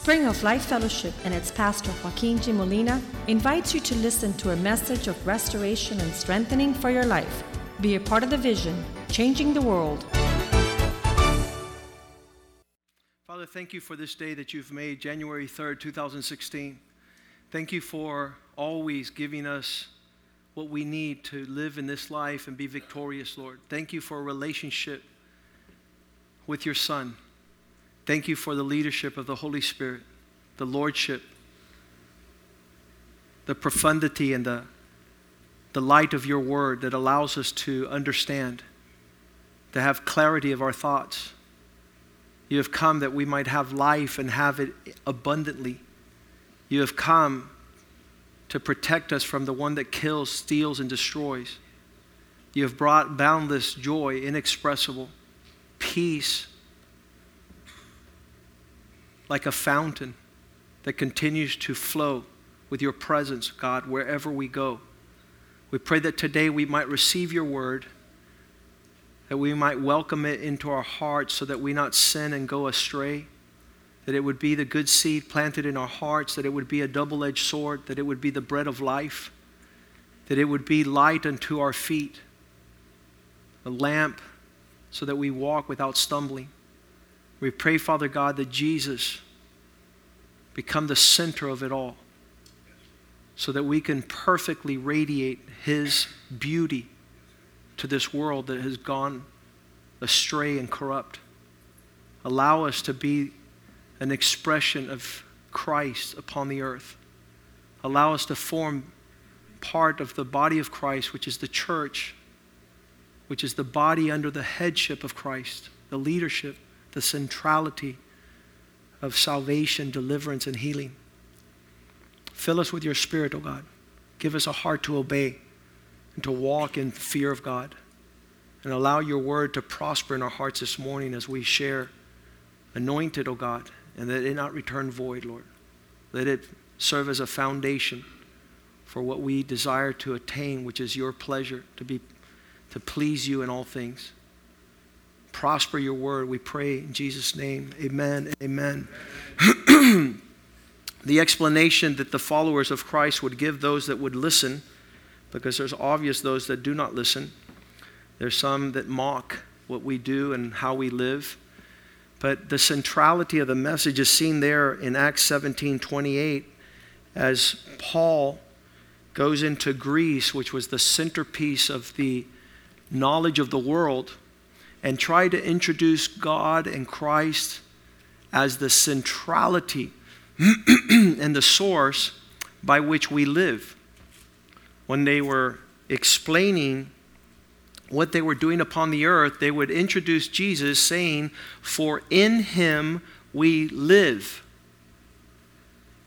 Spring of Life Fellowship and its pastor Joaquin G. Molina invites you to listen to a message of restoration and strengthening for your life. Be a part of the vision, changing the world. Father, thank you for this day that you've made, January 3rd, 2016. Thank you for always giving us what we need to live in this life and be victorious, Lord. Thank you for a relationship with your Son. Thank you for the leadership of the Holy Spirit, the Lordship, the profundity and the, the light of your word that allows us to understand, to have clarity of our thoughts. You have come that we might have life and have it abundantly. You have come to protect us from the one that kills, steals, and destroys. You have brought boundless joy, inexpressible, peace, like a fountain that continues to flow with your presence, God, wherever we go. We pray that today we might receive your word, that we might welcome it into our hearts so that we not sin and go astray, that it would be the good seed planted in our hearts, that it would be a double edged sword, that it would be the bread of life, that it would be light unto our feet, a lamp so that we walk without stumbling. We pray, Father God, that Jesus become the center of it all so that we can perfectly radiate His beauty to this world that has gone astray and corrupt. Allow us to be an expression of Christ upon the earth. Allow us to form part of the body of Christ, which is the church, which is the body under the headship of Christ, the leadership the centrality of salvation, deliverance, and healing. Fill us with your spirit, O oh God. Give us a heart to obey and to walk in fear of God. And allow your word to prosper in our hearts this morning as we share. Anointed, O oh God, and that it not return void, Lord. Let it serve as a foundation for what we desire to attain, which is your pleasure, to be to please you in all things prosper your word. We pray in Jesus' name. Amen. Amen. the explanation that the followers of Christ would give those that would listen, because there's obvious those that do not listen. There's some that mock what we do and how we live. But the centrality of the message is seen there in Acts 17 28 as Paul goes into Greece, which was the centerpiece of the knowledge of the world and try to introduce God and Christ as the centrality and the source by which we live. When they were explaining what they were doing upon the earth, they would introduce Jesus saying, For in him we live,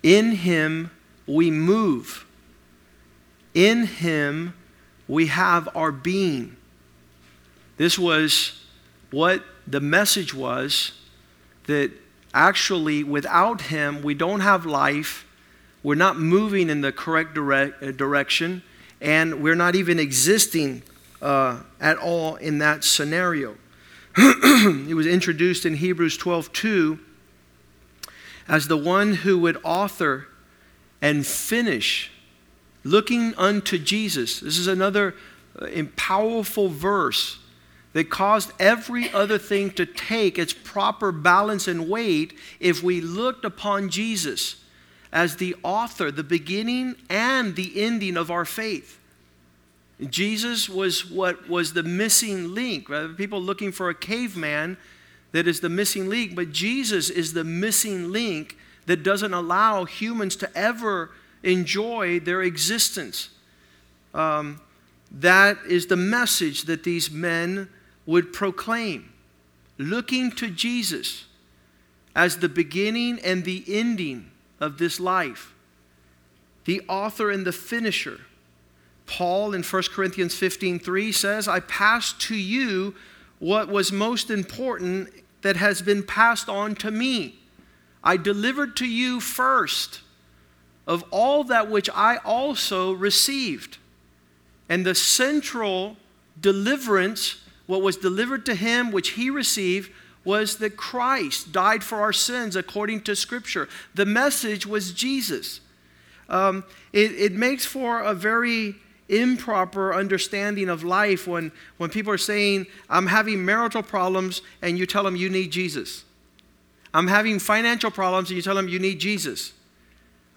in him we move, in him we have our being. This was what the message was that actually without him we don't have life we're not moving in the correct uh, direction and we're not even existing uh, at all in that scenario. It was introduced in hebrews 12 2 as the one who would author and finish looking unto jesus. This is another uh, powerful verse that caused every other thing to take its proper balance and weight if we looked upon Jesus as the author, the beginning and the ending of our faith. Jesus was what was the missing link. Rather, people looking for a caveman that is the missing link, but Jesus is the missing link that doesn't allow humans to ever enjoy their existence. Um, that is the message that these men would proclaim, looking to Jesus as the beginning and the ending of this life, the author and the finisher. Paul in 1 Corinthians 15:3 says, "I pass to you what was most important that has been passed on to me. I delivered to you first of all that which I also received." And the central deliverance what was delivered to him, which he received, was that Christ died for our sins according to Scripture. The message was Jesus. Um, it, it makes for a very improper understanding of life when, when people are saying, I'm having marital problems, and you tell them you need Jesus. I'm having financial problems, and you tell them you need Jesus.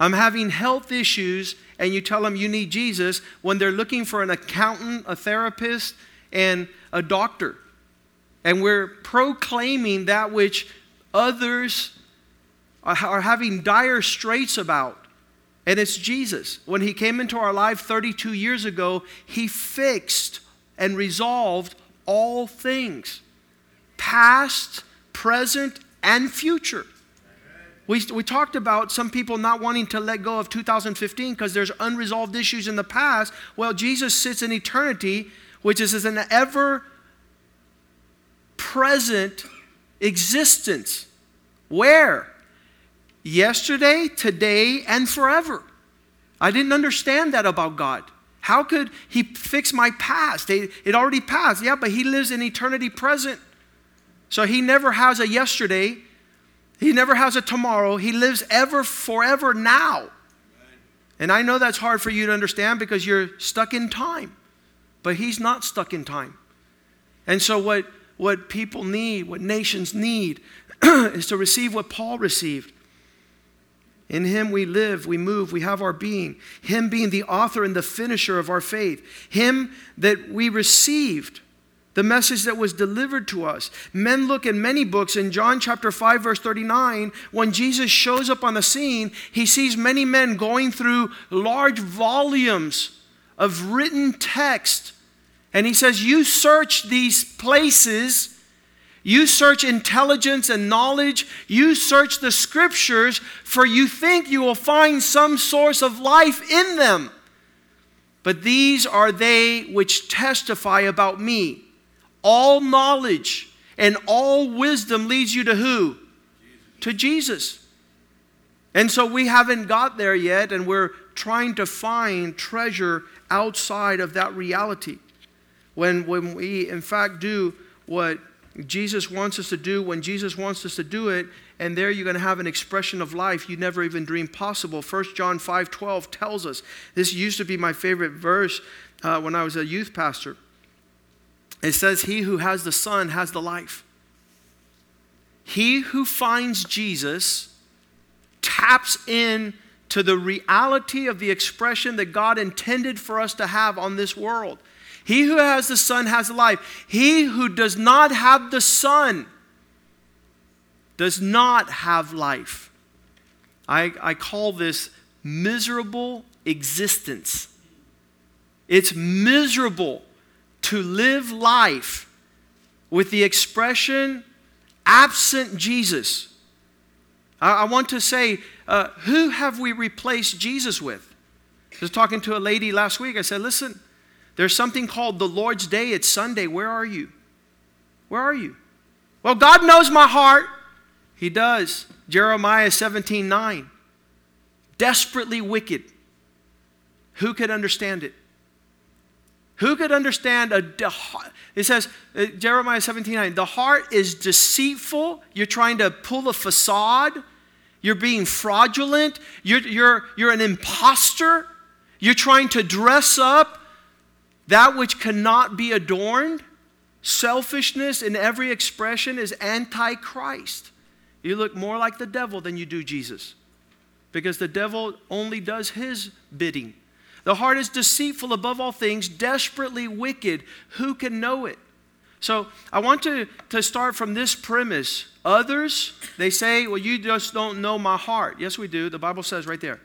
I'm having health issues, and you tell them you need Jesus when they're looking for an accountant, a therapist, and a doctor. And we're proclaiming that which others are having dire straits about. And it's Jesus. When he came into our life 32 years ago, he fixed and resolved all things past, present, and future. We, we talked about some people not wanting to let go of 2015 because there's unresolved issues in the past. Well, Jesus sits in eternity, which is an ever present existence. Where? Yesterday, today, and forever. I didn't understand that about God. How could He fix my past? It already passed. Yeah, but He lives in eternity present. So He never has a yesterday, He never has a tomorrow. He lives ever, forever now. And I know that's hard for you to understand because you're stuck in time. But He's not stuck in time. And so, what what people need, what nations need, is to receive what Paul received. In him we live, we move, we have our being. Him being the author and the finisher of our faith. Him that we received, the message that was delivered to us. Men look in many books. In John chapter 5, verse 39, when Jesus shows up on the scene, he sees many men going through large volumes of written text and he says, You search these places, you search intelligence and knowledge, you search the scriptures, for you think you will find some source of life in them. But these are they which testify about me. All knowledge and all wisdom leads you to who? Jesus. To Jesus. And so we haven't got there yet, and we're trying to find treasure outside of that reality when, when we, in fact, do what Jesus wants us to do, when Jesus wants us to do it, and there you're going to have an expression of life you never even dreamed possible. 1 John 5 12 tells us this used to be my favorite verse uh, when I was a youth pastor. It says, He who has the Son has the life. He who finds Jesus taps in to the reality of the expression that God intended for us to have on this world. He who has the Son has life. He who does not have the Son does not have life. I, I call this miserable existence. It's miserable to live life with the expression absent Jesus. I, I want to say, uh, who have we replaced Jesus with? I was talking to a lady last week. I said, listen, there's something called the Lord's Day. It's Sunday. Where are you? Where are you? Well, God knows my heart. He does. Jeremiah 17 9. Desperately wicked. Who could understand it? Who could understand a. It says, uh, Jeremiah 17 9, the heart is deceitful. You're trying to pull a facade. You're being fraudulent. You're, you're, you're an impostor. You're trying to dress up that which cannot be adorned, selfishness in every expression is anti-Christ. You look more like the devil than you do Jesus. Because the devil only does his bidding. The heart is deceitful above all things, desperately wicked. Who can know it? So I want to, to start from this premise. Others, they say, well, you just don't know my heart. Yes, we do. The Bible says right there.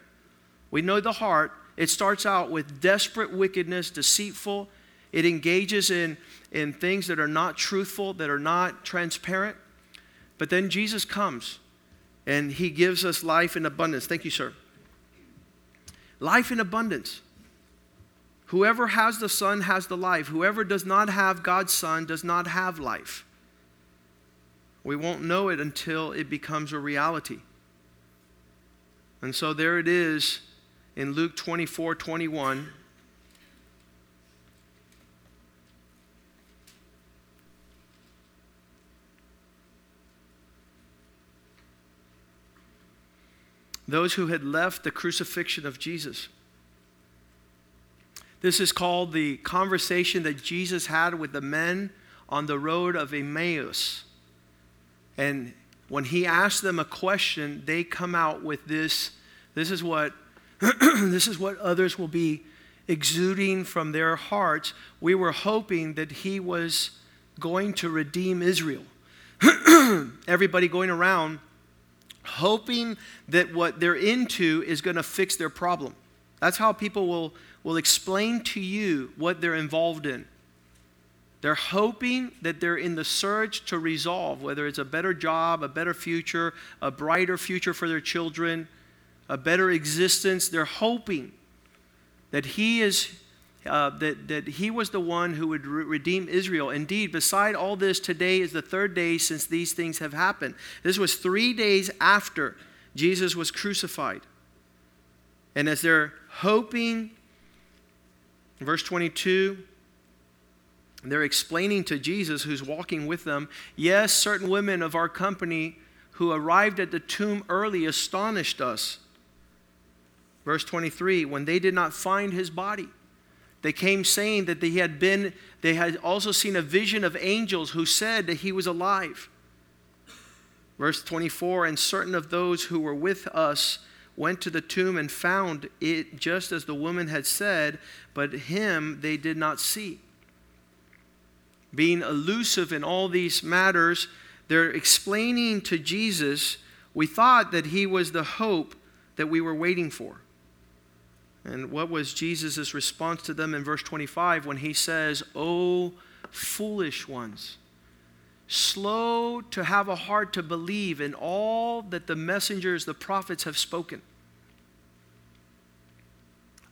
We know the heart it starts out with desperate wickedness, deceitful. It engages in, in things that are not truthful, that are not transparent. But then Jesus comes and he gives us life in abundance. Thank you, sir. Life in abundance. Whoever has the Son has the life. Whoever does not have God's Son does not have life. We won't know it until it becomes a reality. And so there it is in Luke 24 21. Those who had left the crucifixion of Jesus. This is called the conversation that Jesus had with the men on the road of Emmaus. And when he asked them a question, they come out with this. This is what this is what others will be exuding from their hearts. We were hoping that he was going to redeem Israel. Everybody going around hoping that what they're into is going to fix their problem. That's how people will, will explain to you what they're involved in. They're hoping that they're in the search to resolve whether it's a better job, a better future, a brighter future for their children, a better existence. They're hoping that He is. Uh, that, that he was the one who would re- redeem Israel. Indeed, beside all this, today is the third day since these things have happened. This was three days after Jesus was crucified. And as they're hoping, verse 22, they're explaining to Jesus, who's walking with them, yes, certain women of our company who arrived at the tomb early astonished us. Verse 23 when they did not find his body, they came saying that he had been, they had also seen a vision of angels who said that he was alive. Verse 24 and certain of those who were with us went to the tomb and found it just as the woman had said, but him they did not see being elusive in all these matters, they're explaining to Jesus, we thought that he was the hope that we were waiting for. And what was Jesus' response to them in verse 25 when he says, Oh, foolish ones, slow to have a heart to believe in all that the messengers, the prophets have spoken?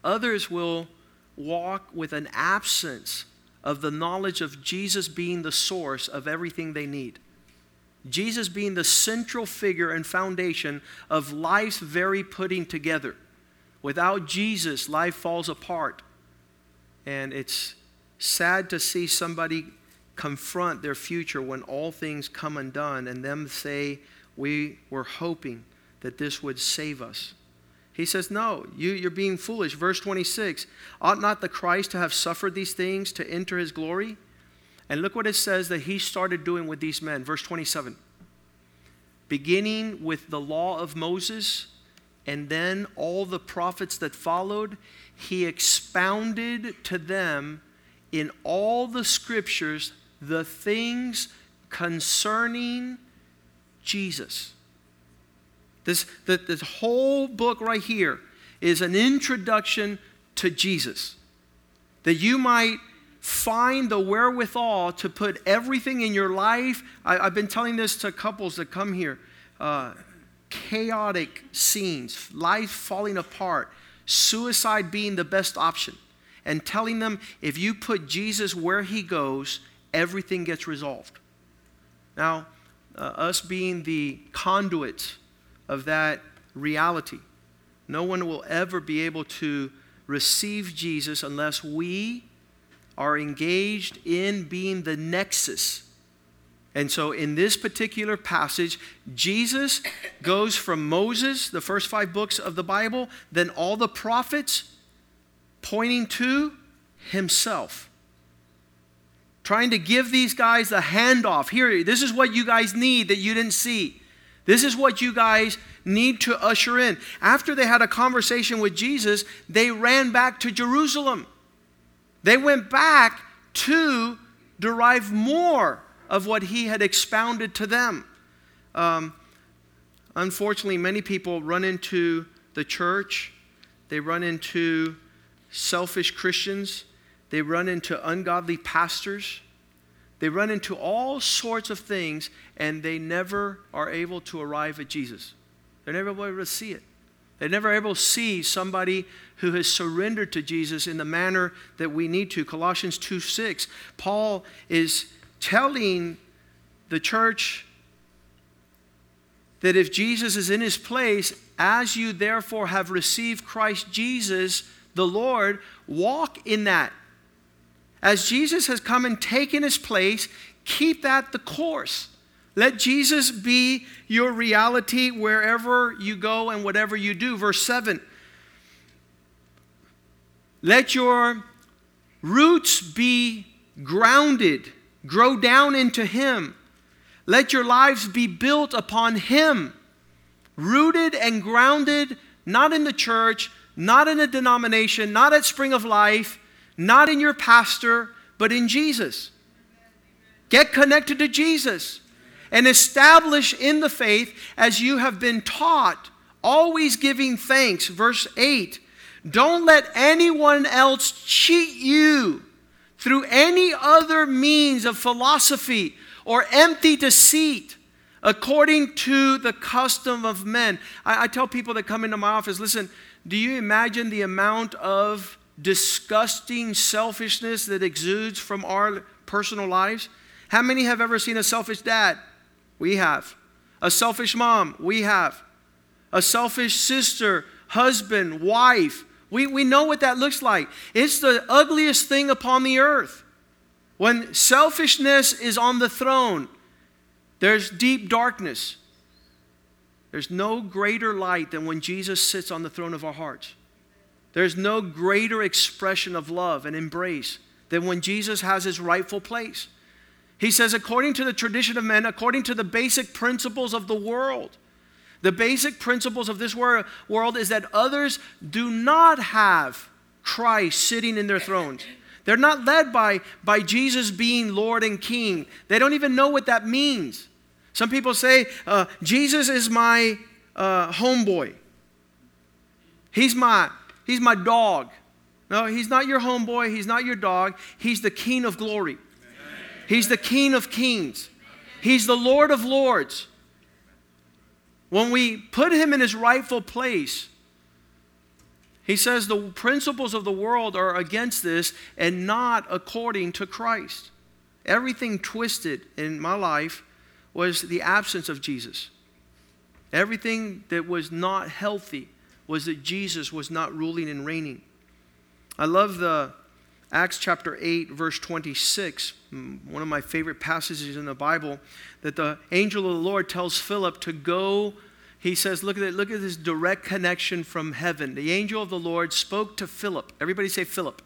Others will walk with an absence of the knowledge of Jesus being the source of everything they need. Jesus being the central figure and foundation of life's very putting together. Without Jesus, life falls apart. And it's sad to see somebody confront their future when all things come undone and them say, We were hoping that this would save us. He says, No, you, you're being foolish. Verse 26 Ought not the Christ to have suffered these things to enter his glory? And look what it says that he started doing with these men. Verse 27 Beginning with the law of Moses and then all the prophets that followed, he expounded to them in all the scriptures the things concerning Jesus. This, that this whole book right here is an introduction to Jesus. That you might find the wherewithal to put everything in your life. I, have been telling this to couples that come here. Uh, chaotic scenes, life falling apart, suicide being the best option, and telling them if you put Jesus where he goes, everything gets resolved. Now, uh, us being the conduits of that reality. No one will ever be able to receive Jesus unless we are engaged in being the nexus. And so, in this particular passage, Jesus goes from Moses, the first five books of the Bible, then all the prophets, pointing to himself. Trying to give these guys the handoff. Here, this is what you guys need that you didn't see. This is what you guys need to usher in. After they had a conversation with Jesus, they ran back to Jerusalem. They went back to derive more of what he had expounded to them. Um, unfortunately, many people run into the church, they run into selfish Christians, they run into ungodly pastors they run into all sorts of things and they never are able to arrive at Jesus. They're never able to see it. They're never able to see somebody who has surrendered to Jesus in the manner that we need to. Colossians 2 6. Paul is telling the church that if Jesus is in his place, as you therefore have received Christ Jesus the Lord, walk in that. As Jesus has come and taken his place, keep that the course. Let Jesus be your reality wherever you go and whatever you do. Verse 7 Let your roots be grounded, grow down into Him. Let your lives be built upon Him, rooted and grounded, not in the church, not in a denomination, not at Spring of Life, not in your pastor, but in Jesus. Get connected to Jesus and establish in the faith as you have been taught, always giving thanks. Verse 8 Don't let anyone else cheat you through any other means of philosophy or empty deceit according to the custom of men. I, I, tell people that come into my office listen, do you imagine the amount of disgusting selfishness that exudes from our personal lives? How many have ever seen a selfish dad? We have. A selfish mom? We have. A selfish sister, husband, wife? We, we know what that looks like. It's the ugliest thing upon the earth. When selfishness is on the throne, there's deep darkness. There's no greater light than when Jesus sits on the throne of our hearts. There's no greater expression of love and embrace than when Jesus has his rightful place. He says, according to the tradition of men, according to the basic principles of the world, the basic principles of this world is that others do not have Christ sitting in their thrones. They're not led by, by Jesus being Lord and King. They don't even know what that means. Some people say, uh, Jesus is my uh, homeboy. He's my, he's my dog. No, he's not your homeboy. He's not your dog. He's the King of glory. He's the King of kings. He's the Lord of lords. When we put him in his rightful place, he says the principles of the world are against this and not according to Christ. Everything twisted in my life was the absence of Jesus. Everything that was not healthy was that Jesus was not ruling and reigning. I love the Acts chapter 8, verse 26, mm, one of my favorite passages in the Bible, that the angel of the Lord tells Philip to go. He says, Look at it, look at this direct connection from heaven. The angel of the Lord spoke to Philip. Everybody say Philip.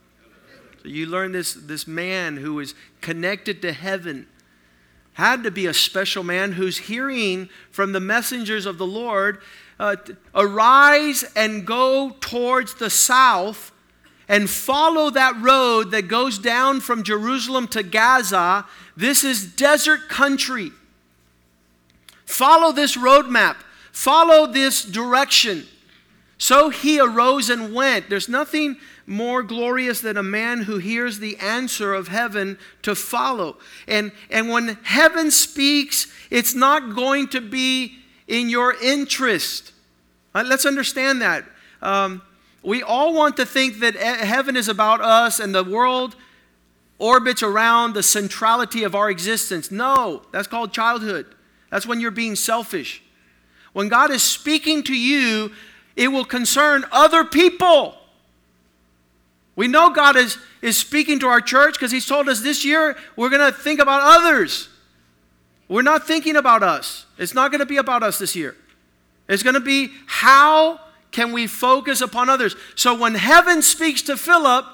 So you learn this, this man who is connected to heaven had to be a special man who's hearing from the messengers of the Lord uh, arise and go towards the south and follow that road that goes down from Jerusalem to Gaza, this is desert country. Follow this roadmap, follow this direction. So he arose and went. There's nothing more glorious than a man who hears the answer of heaven to follow. And, and when heaven speaks, it's not going to be in your interest. Uh, let's understand that. Um, we all want to think that heaven is about us and the world orbits around the centrality of our existence. No, that's called childhood. That's when you're being selfish. When God is speaking to you, it will concern other people. We know God is, is speaking to our church because He's told us this year we're going to think about others. We're not thinking about us. It's not going to be about us this year. It's going to be how can we focus upon others? So when heaven speaks to Philip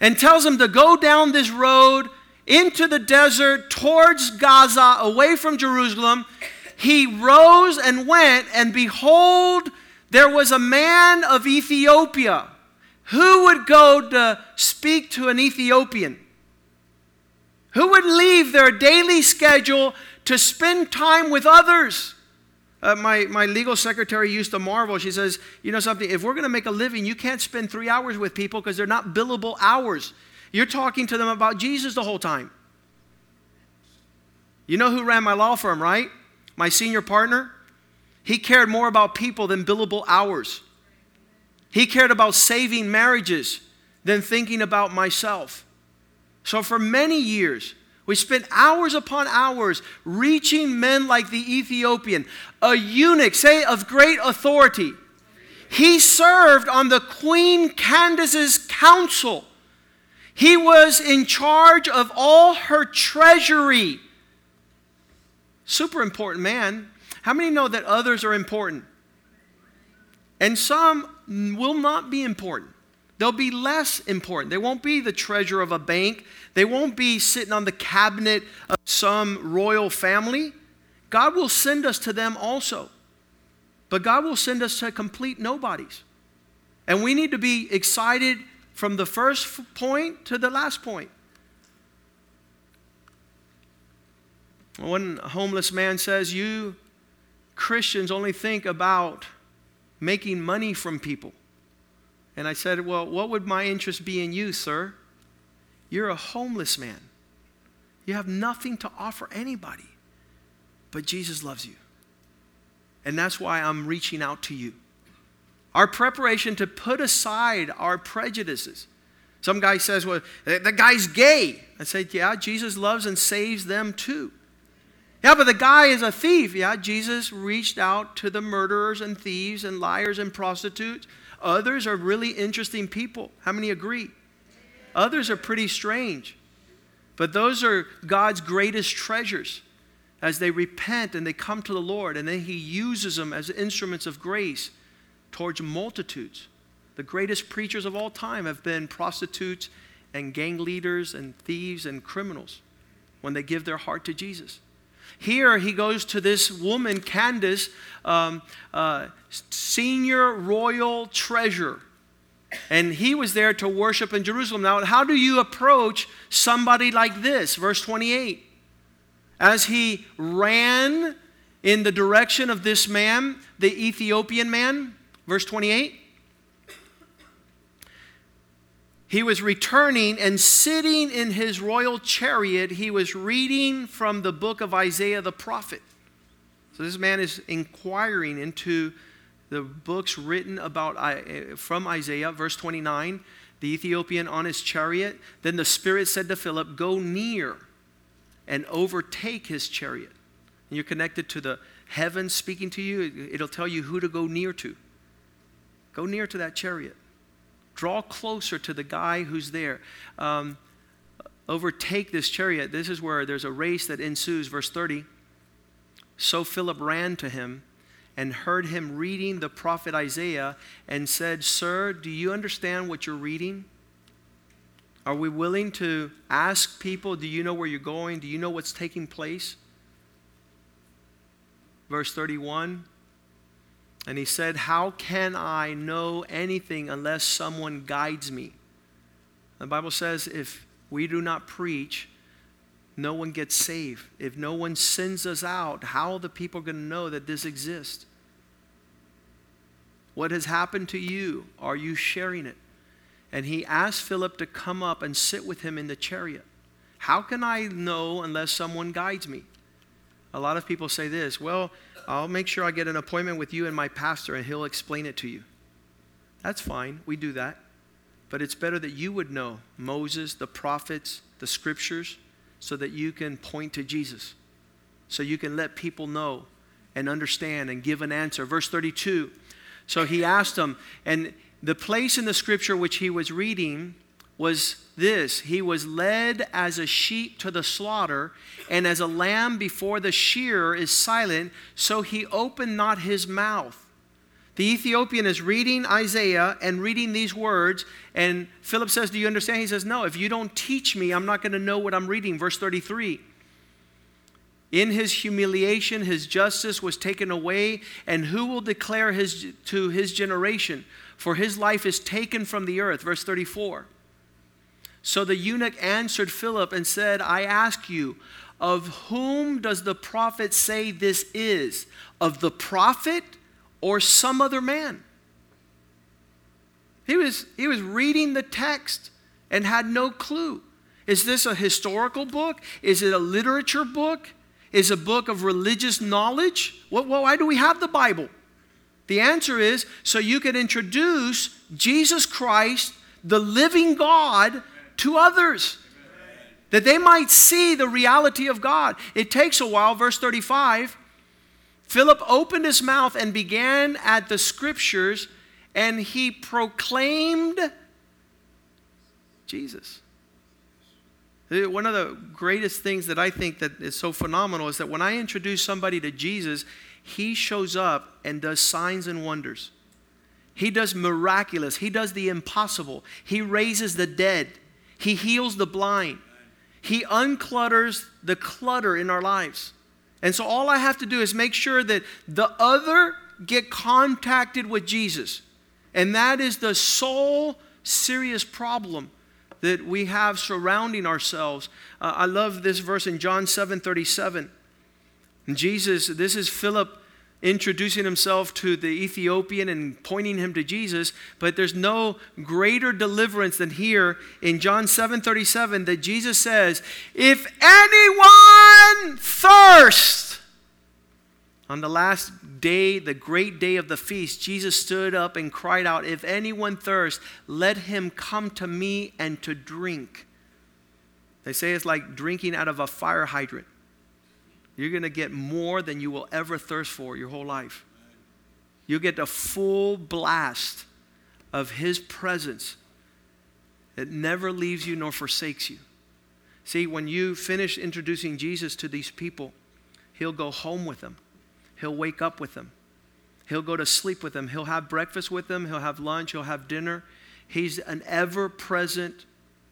and tells him to go down this road into the desert towards Gaza, away from Jerusalem, he rose and went, and behold, there was a man of Ethiopia. Who would go to speak to an Ethiopian? Who would leave their daily schedule to spend time with others? Uh, my, my legal secretary used to marvel. She says, You know something? If we're going to make a living, you can't spend three hours with people because they're not billable hours. You're talking to them about Jesus the whole time. You know who ran my law firm, right? My senior partner? He cared more about people than billable hours. He cared about saving marriages than thinking about myself. So for many years, we spent hours upon hours reaching men like the Ethiopian, a eunuch, say, of great authority. He served on the Queen Candace's council. He was in charge of all her treasury. super important man. How many know that others are important? And some will not be important. They'll be less important. They won't be the treasure of a bank. They won't be sitting on the cabinet of some royal family. God will send us to them also. But God will send us to complete nobodies. And we need to be excited from the first point to the last point. One homeless man says, You Christians only think about making money from people. And I said, Well, what would my interest be in you, sir? You're a homeless man. You have nothing to offer anybody. But Jesus loves you. And that's why I'm reaching out to you. Our preparation to put aside our prejudices. Some guy says, Well, the guy's gay. I say, Yeah, Jesus loves and saves them too. Yeah, but the guy is a thief. Yeah, Jesus reached out to the murderers and thieves and liars and prostitutes. Others are really interesting people. How many agree? Others are pretty strange. But those are God's greatest treasures as they repent and they come to the Lord, and then He uses them as instruments of grace towards multitudes. The greatest preachers of all time have been prostitutes and gang leaders and thieves and criminals when they give their heart to Jesus. Here he goes to this woman, Candace, um, uh, senior royal treasure. And he was there to worship in Jerusalem. Now, how do you approach somebody like this? Verse 28. As he ran in the direction of this man, the Ethiopian man, verse 28. He was returning and sitting in his royal chariot. He was reading from the book of Isaiah the prophet. So this man is inquiring into the books written about from Isaiah, verse 29. The Ethiopian on his chariot. Then the Spirit said to Philip, Go near and overtake his chariot. And you're connected to the heavens speaking to you. It'll tell you who to go near to. Go near to that chariot. Draw closer to the guy who's there. Um, overtake this chariot. This is where there's a race that ensues. Verse 30. So Philip ran to him and heard him reading the prophet Isaiah and said, Sir, do you understand what you're reading? Are we willing to ask people, Do you know where you're going? Do you know what's taking place? Verse 31 and he said, How can I know anything unless someone guides me? The Bible says if we do not preach, no one gets saved. If no one sends us out, how are the people going to know that this exists? What has happened to you? Are you sharing it? And he asked Philip to come up and sit with him in the chariot. How can I know unless someone guides me? A lot of people say this well, I'll make sure I get an appointment with you and my pastor, and he'll explain it to you. That's fine. We do that. But it's better that you would know Moses, the prophets, the scriptures, so that you can point to Jesus. So you can let people know and understand and give an answer. Verse 32. So he asked them, and the place in the scripture which he was reading was this He was led as a sheep to the slaughter, and as a lamb before the shearer is silent, so he opened not his mouth. The Ethiopian is reading Isaiah and reading these words, and Philip says, Do you understand? He says, No, if you don't teach me, I'm not going to know what I'm reading. Verse 33. In his humiliation, his justice was taken away, and who will declare his, to his generation? For his life is taken from the earth. Verse 34. So the eunuch answered Philip and said, I ask you, of whom does the prophet say this is? Of the prophet or some other man? He was, he was reading the text and had no clue. Is this a historical book? Is it a literature book? Is a book of religious knowledge? Well, why do we have the Bible? The answer is so you can introduce Jesus Christ, the living God, to others that they might see the reality of God. It takes a while. Verse 35 Philip opened his mouth and began at the scriptures, and he proclaimed Jesus. Uh, one of the greatest things that I think that is so phenomenal is that when I introduce somebody to Jesus, he shows up and does signs and wonders. He does miraculous. He does the impossible. He raises the dead. He heals the blind. He unclutters the clutter in our lives. And so all I have to do is make sure that the other get contacted with Jesus. And that is the sole serious problem that we have surrounding ourselves. Uh, I love this verse in John 7 37. And Jesus, this is Philip introducing himself to the Ethiopian and pointing him to Jesus, but there's no greater deliverance than here in John 7:37 that Jesus says, "If anyone thirst." On the last day, the great day of the feast, Jesus stood up and cried out, "If anyone thirst, let him come to me and to drink." They say it's like drinking out of a fire hydrant. You're going to get more than you will ever thirst for your whole life. You'll get the full blast of His presence that never leaves you nor forsakes you. See, when you finish introducing Jesus to these people, He'll go home with them, He'll wake up with them, He'll go to sleep with them, He'll have breakfast with them, He'll have lunch, He'll have dinner. He's an ever present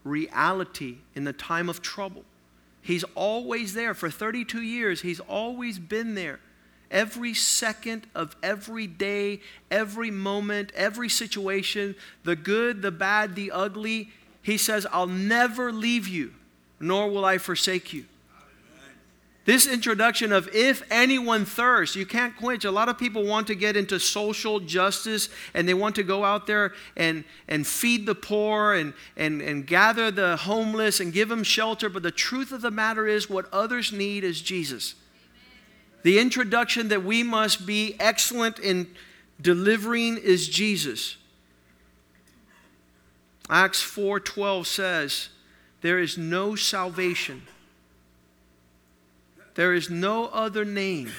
reality in the time of trouble. He's always there. For 32 years, He's always been there. Every second of every day, every moment, every situation, the good, the bad, the ugly, He says, I'll never leave you, nor will I forsake you. This introduction of if anyone thirsts, you can't quench. A lot of people want to get into social justice and they want to go out there and, and feed the poor and, and, and gather the homeless and give them shelter. But the truth of the matter is, what others need is Jesus. The introduction that we must be excellent in delivering is Jesus. Acts 4:12 says, "There is no salvation there is no other name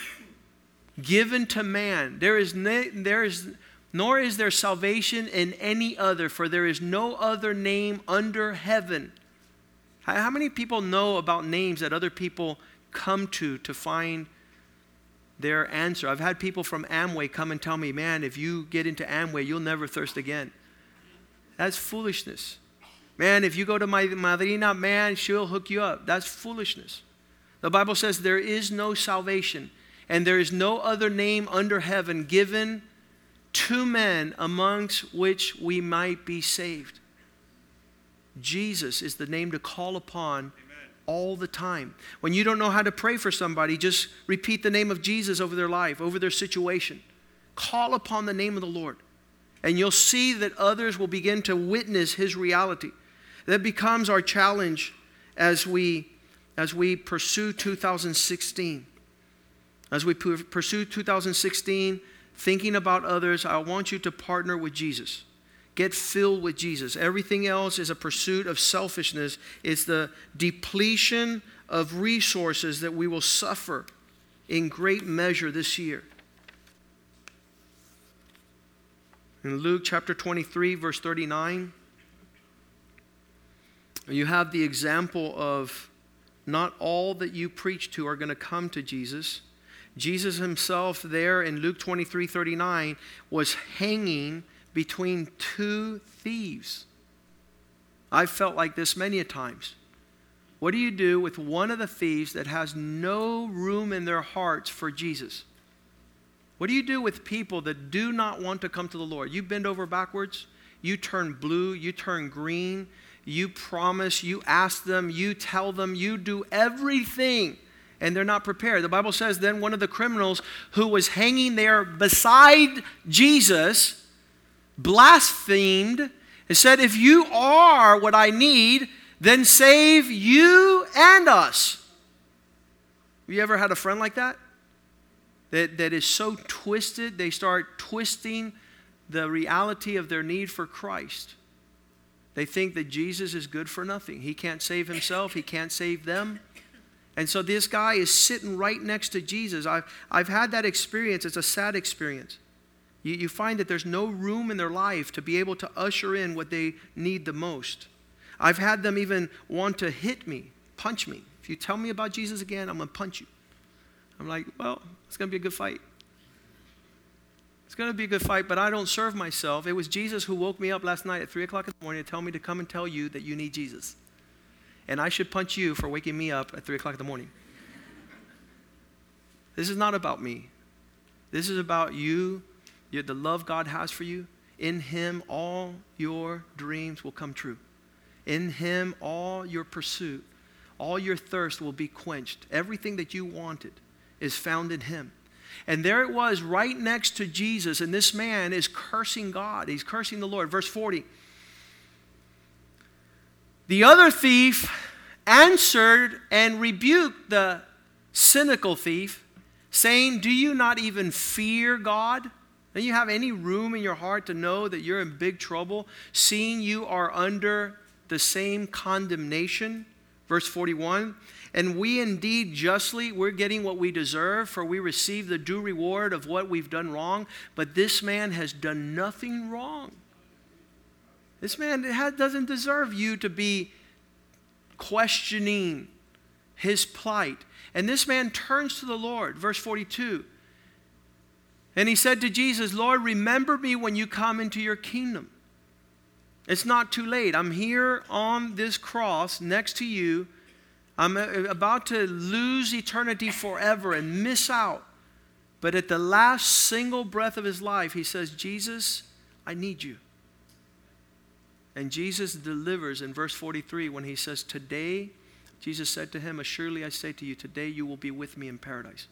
given to man. There is, ne- there is nor is there salvation in any other, for there is no other name under heaven. How many people know about names that other people come to to find their answer? I've had people from Amway come and tell me, man, if you get into Amway, you'll never thirst again. That's foolishness. Man, if you go to my madrina, man, she'll hook you up. That's foolishness. The Bible says there is no salvation, and there is no other name under heaven given to men amongst which we might be saved. Jesus is the name to call upon Amen. all the time. When you don't know how to pray for somebody, just repeat the name of Jesus over their life, over their situation. Call upon the name of the Lord, and you'll see that others will begin to witness his reality. That becomes our challenge as we as we pursue 2016. As we pursue 2016, thinking about others, I want you to partner with Jesus. Get filled with Jesus. Everything else is a pursuit of selfishness, it's the depletion of resources that we will suffer in great measure this year. In Luke chapter 23, verse 39, you have the example of not all that you preach to are going to come to Jesus. Jesus himself, there in Luke 23 39, was hanging between two thieves. I've felt like this many a times. What do you do with one of the thieves that has no room in their hearts for Jesus? What do you do with people that do not want to come to the Lord? You bend over backwards, you turn blue, you turn green, you promise, you ask them, you tell them, you do everything, and they're not prepared. The Bible says then one of the criminals who was hanging there beside Jesus blasphemed and said, If you are what I need, then save you and us. Have you ever had a friend like that? That, that is so twisted, they start twisting the reality of their need for Christ. They think that Jesus is good for nothing. He can't save himself, he can't save them. And so this guy is sitting right next to Jesus. I've, I've had that experience. It's a sad experience. You, you find that there's no room in their life to be able to usher in what they need the most. I've had them even want to hit me, punch me. If you tell me about Jesus again, I'm going to punch you. I'm like, well, it's going to be a good fight. Going to be a good fight, but I don't serve myself. It was Jesus who woke me up last night at 3 o'clock in the morning to tell me to come and tell you that you need Jesus. And I should punch you for waking me up at 3 o'clock in the morning. This is not about me. This is about you, the love God has for you. In Him, all your dreams will come true. In Him, all your pursuit, all your thirst will be quenched. Everything that you wanted is found in Him. And there it was right next to Jesus, and this man is cursing God. He's cursing the Lord. Verse 40. The other thief answered and rebuked the cynical thief, saying, Do you not even fear God? Do you have any room in your heart to know that you're in big trouble, seeing you are under the same condemnation? Verse 41 And we indeed justly, we're getting what we deserve, for we receive the due reward of what we've done wrong, but this man has done nothing wrong. This man doesn't deserve you to be questioning his plight. And this man turns to the Lord, verse 42. And he said to Jesus, Lord, remember me when you come into your kingdom. It's not too late. I'm here on this cross next to you. I'm uh, about to lose eternity forever and miss out. But at the last single breath of his life, he says, Jesus, I need you. And Jesus delivers in verse 43 when he says, Today, Jesus said to him, Assuredly I say to you, today you will be with me in paradise.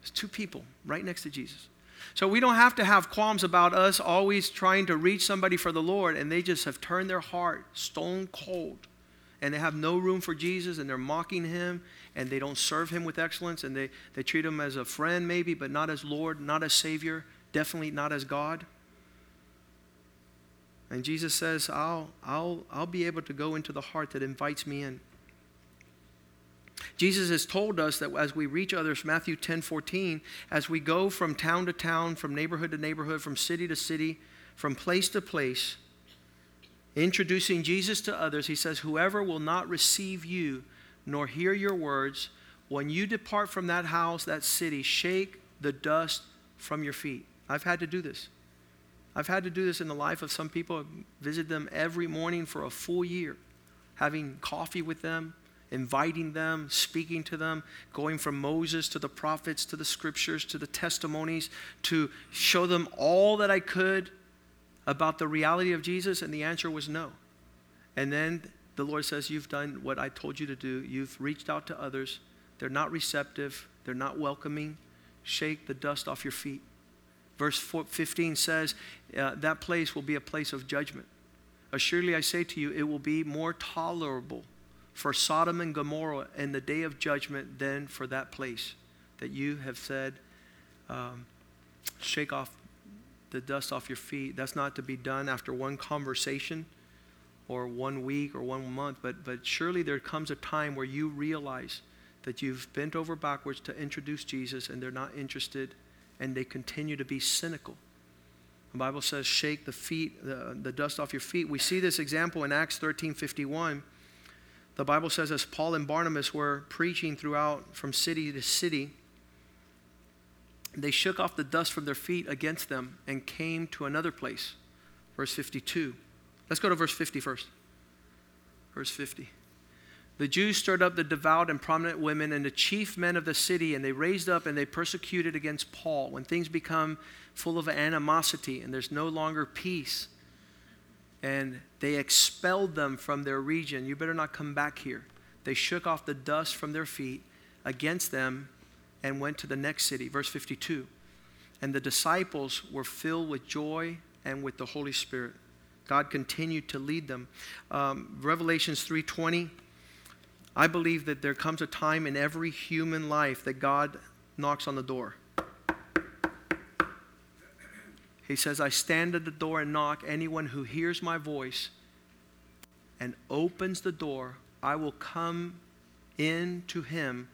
There's two people right next to Jesus. So we don't have to have qualms about us always trying to reach somebody for the Lord and they just have turned their heart stone cold and they have no room for Jesus and they're mocking him and they don't serve him with excellence and they, they treat him as a friend maybe, but not as Lord, not as Savior, definitely not as God. And Jesus says, I'll, I'll, I'll be able to go into the heart that invites me in. Jesus has told us that as we reach others, Matthew 10 14, as we go from town to town, from neighborhood to neighborhood, from city to city, from place to place, introducing Jesus to others, he says, Whoever will not receive you nor hear your words, when you depart from that house, that city, shake the dust from your feet. I've had to do this. I've had to do this in the life of some people. I visit them every morning for a full year, having coffee with them, inviting them, speaking to them, going from Moses to the prophets to the scriptures to the testimonies to show them all that I could about the reality of Jesus, and the answer was no. And then the Lord says, You've done what I told you to do. You've reached out to others. They're not receptive, they're not welcoming. Shake the dust off your feet. Verse 15 says, uh, That place will be a place of judgment. Assuredly, I say to you, it will be more tolerable for Sodom and Gomorrah in the day of judgment than for that place that you have said, um, Shake off the dust off your feet. That's not to be done after one conversation or one week or one month, but, but surely there comes a time where you realize that you've bent over backwards to introduce Jesus and they're not interested and they continue to be cynical. The Bible says, shake the feet, the, the dust off your feet. We see this example in Acts 13 51. The Bible says, as Paul and Barnabas were preaching throughout from city to city, they shook off the dust from their feet against them and came to another place. Verse 52. Let's go to verse 50 first. Verse 50. The Jews stirred up the devout and prominent women and the chief men of the city, and they raised up and they persecuted against Paul. When things become full of animosity and there's no longer peace, and they expelled them from their region, you better not come back here. They shook off the dust from their feet against them and went to the next city. Verse 52. And the disciples were filled with joy and with the Holy Spirit. God continued to lead them. Um, Revelations 3:20 I believe that there comes a time in every human life that God knocks on the door. He says, I stand at the door and knock. Anyone who hears my voice and opens the door, I will come in to him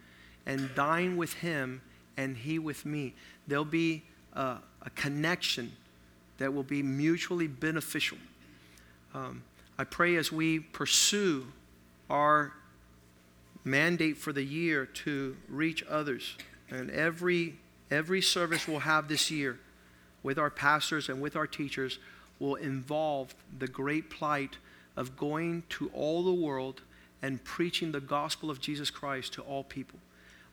and dine with him and he with me. There'll be a, a connection that will be mutually beneficial. Um, I pray as we pursue our mandate for the year to reach others, and every, every service we'll have this year with our pastors and with our teachers will involve the great plight of going to all the world and preaching the gospel of Jesus Christ to all people.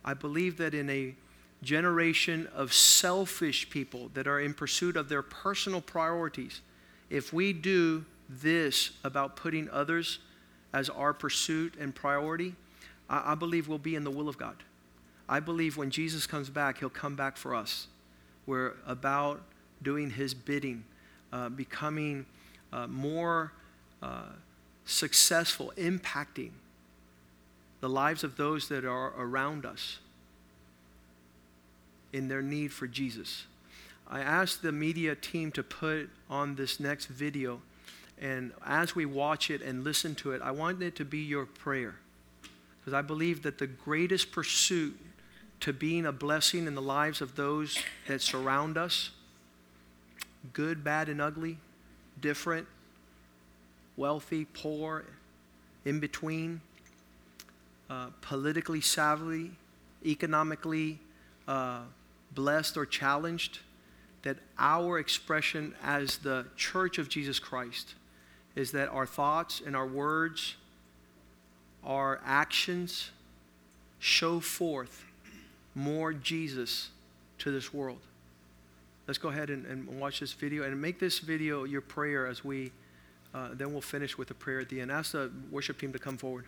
I believe that in a generation of selfish people that are in pursuit of their personal priorities, if we do this about putting others as our pursuit and priority, I, I believe we'll be in the will of God. I believe when Jesus comes back, he'll come back for us. We're about doing his bidding, uh, becoming uh, more uh, successful, impacting the lives of those that are around us in their need for Jesus. I asked the media team to put on this next video, and as we watch it and listen to it, I want it to be your prayer. Because I believe that the greatest pursuit to being a blessing in the lives of those that surround us good, bad, and ugly, different, wealthy, poor, in between, uh, politically savvy, economically uh, blessed or challenged, that our expression as the church of Jesus Christ is that our thoughts and our words, our actions show forth more Jesus to this world. Let's go ahead and, and watch this video and make this video your prayer as we, uh, then we'll finish with a prayer at the end. Ask the worship team to come forward.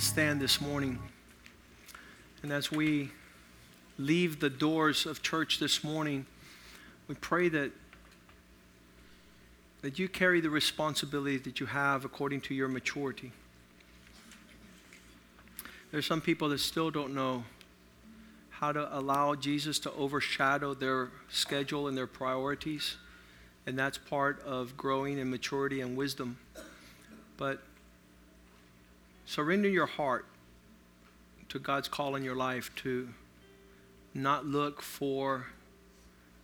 Let's stand this morning. And as we leave the doors of church this morning, we pray that, that you carry the responsibility that you have according to your maturity. There's some people that still don't know how to allow Jesus to overshadow their schedule and their priorities. And that's part of growing in maturity and wisdom. But surrender your heart to God's call in your life to not look for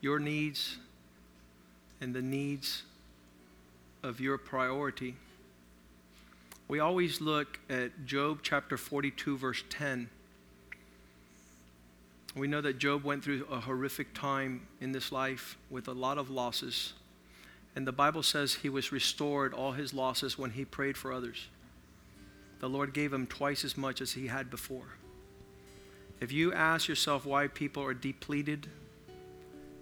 your needs and the needs of your priority. We always look at Job chapter 42, verse 10. We know that Job went through a horrific time in this life with a lot of losses. And the Bible says he was restored all his losses when he prayed for others. The Lord gave him twice as much as he had before. If you ask yourself why people are depleted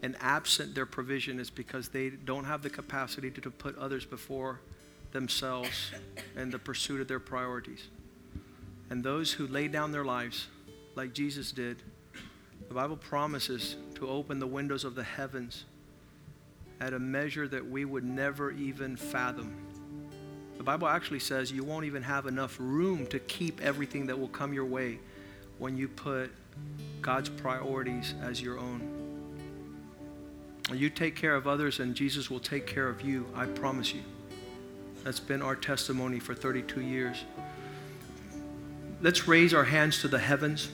and absent their provision, it's because they don't have the capacity to, to put others before themselves and the pursuit of their priorities. And those who lay down their lives, like Jesus did, the Bible promises to open the windows of the heavens at a measure that we would never even fathom. The Bible actually says you won't even have enough room to keep everything that will come your way when you put God's priorities as your own. You take care of others, and Jesus will take care of you. I promise you. That's been our testimony for 32 years. Let's raise our hands to the heavens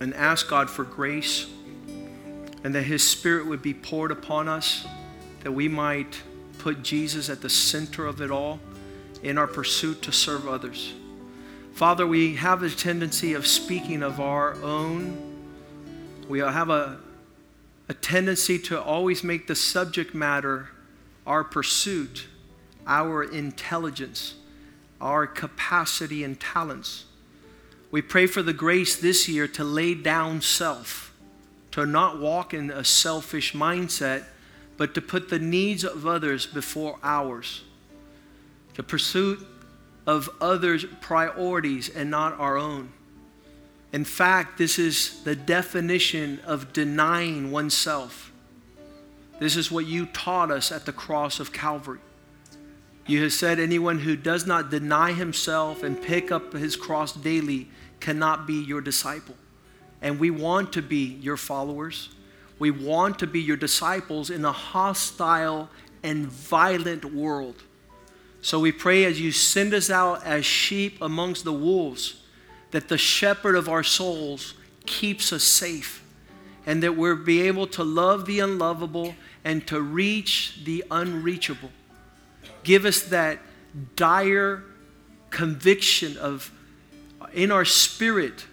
and ask God for grace and that His Spirit would be poured upon us, that we might put Jesus at the center of it all in our pursuit to serve others. Father, we have a tendency of speaking of our own. We have a, a tendency to always make the subject matter our pursuit, our intelligence, our capacity and talents. We pray for the grace this year to lay down self, to not walk in a selfish mindset, but to put the needs of others before ours. The pursuit of others' priorities and not our own. In fact, this is the definition of denying oneself. This is what you taught us at the cross of Calvary. You have said anyone who does not deny himself and pick up his cross daily cannot be your disciple. And we want to be your followers. We want to be your disciples in a hostile and violent world. So we pray as you send us out as sheep amongst the wolves, that the shepherd of our souls keeps us safe and that we'll be able to love the unlovable and to reach the unreachable. Give us that dire conviction of in our spirit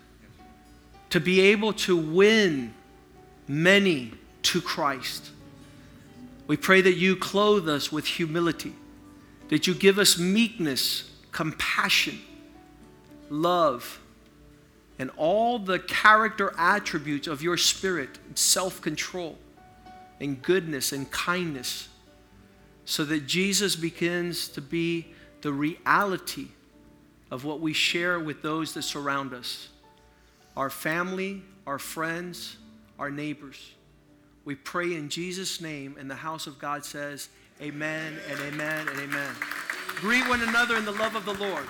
to be able to win many to Christ. We pray that you clothe us with humility that you give us meekness, compassion, love, and all the character attributes of your spirit, self control, and goodness and kindness, so that Jesus begins to be the reality of what we share with those that surround us our family, our friends, our neighbors. We pray in Jesus' name, and the house of God says, Amen and amen and amen. Greet one another in the love of the Lord.